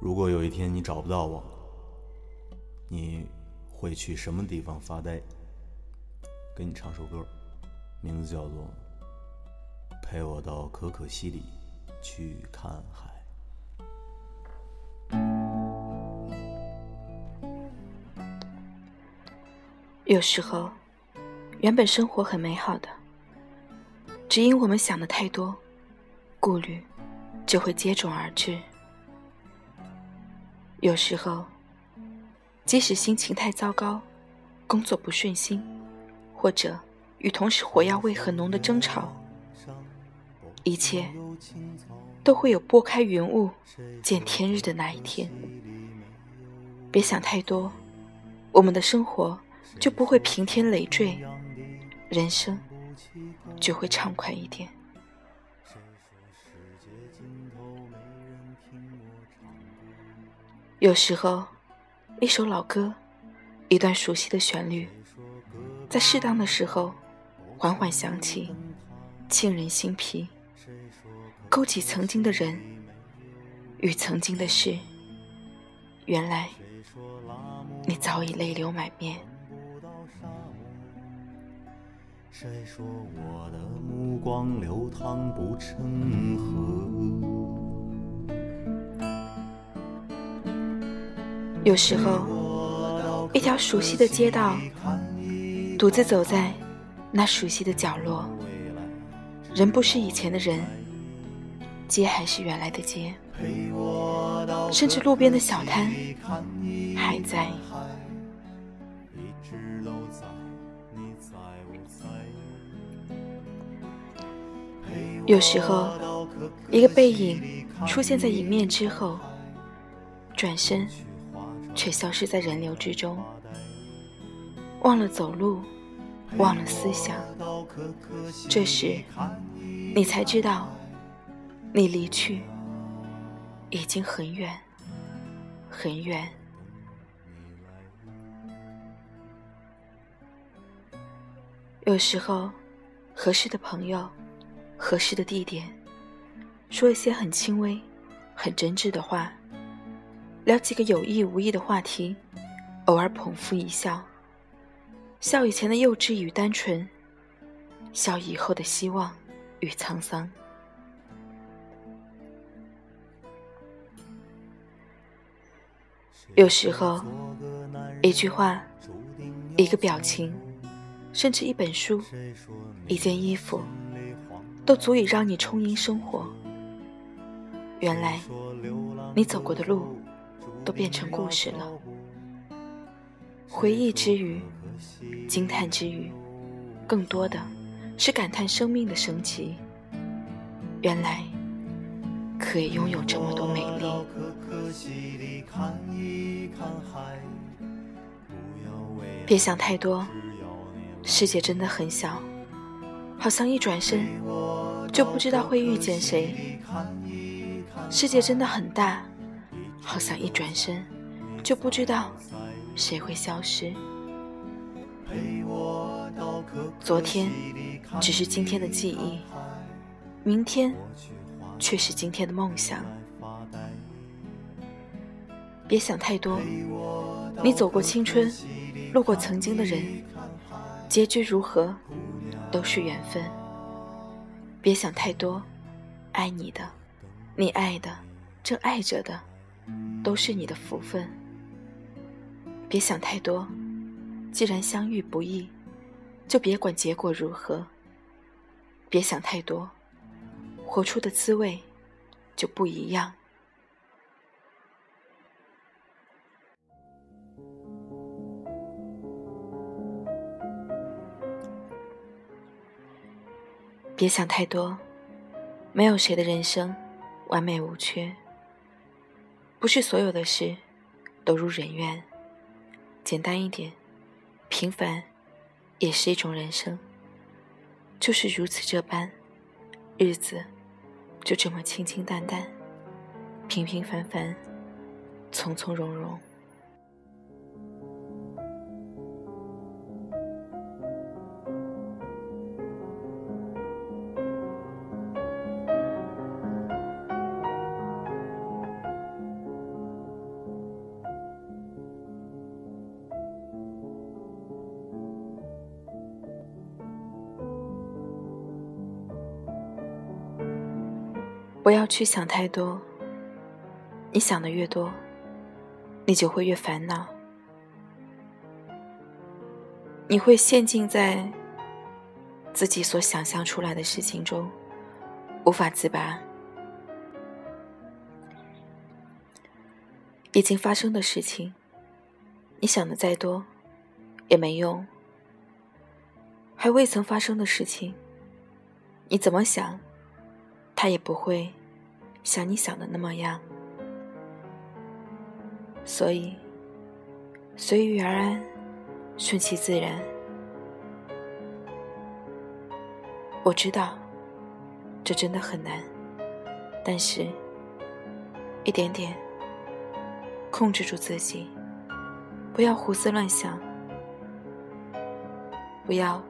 如果有一天你找不到我，你会去什么地方发呆？给你唱首歌，名字叫做《陪我到可可西里去看海》。有时候，原本生活很美好的，只因我们想的太多，顾虑就会接踵而至。有时候，即使心情太糟糕，工作不顺心，或者与同事火药味很浓的争吵，一切都会有拨开云雾见天日的那一天。别想太多，我们的生活就不会平添累赘，人生就会畅快一点。有时候，一首老歌，一段熟悉的旋律，在适当的时候缓缓响起，沁人心脾，勾起曾经的人与曾经的事。原来，你早已泪流满面。谁说我的目光流淌不成河？有时候，一条熟悉的街道，独自走在那熟悉的角落，人不是以前的人，街还是原来的街，甚至路边的小摊还在。有时候，一个背影出现在迎面之后，转身。却消失在人流之中，忘了走路，忘了思想。这时，你才知道，你离去已经很远，很远。有时候，合适的朋友，合适的地点，说一些很轻微、很真挚的话。聊几个有意无意的话题，偶尔捧腹一笑，笑以前的幼稚与单纯，笑以后的希望与沧桑。有时候，一句话，一个表情，甚至一本书，一件衣服，都足以让你充盈生活。原来，你走过的路。都变成故事了。回忆之余，惊叹之余，更多的是感叹生命的神奇。原来可以拥有这么多美丽。别想太多，世界真的很小，好像一转身就不知道会遇见谁。世界真的很大。好像一转身，就不知道谁会消失。昨天只是今天的记忆，明天却是今天的梦想。别想太多，你走过青春，路过曾经的人，结局如何都是缘分。别想太多，爱你的，你爱的，正爱着的。都是你的福分，别想太多。既然相遇不易，就别管结果如何。别想太多，活出的滋味就不一样。别想太多，没有谁的人生完美无缺。不是所有的事都如人愿，简单一点，平凡也是一种人生。就是如此这般，日子就这么清清淡淡，平平凡凡，从从容容。不要去想太多，你想的越多，你就会越烦恼，你会陷进在自己所想象出来的事情中，无法自拔。已经发生的事情，你想的再多也没用；还未曾发生的事情，你怎么想？他也不会像你想的那么样，所以随遇而安，顺其自然。我知道这真的很难，但是，一点点控制住自己，不要胡思乱想，不要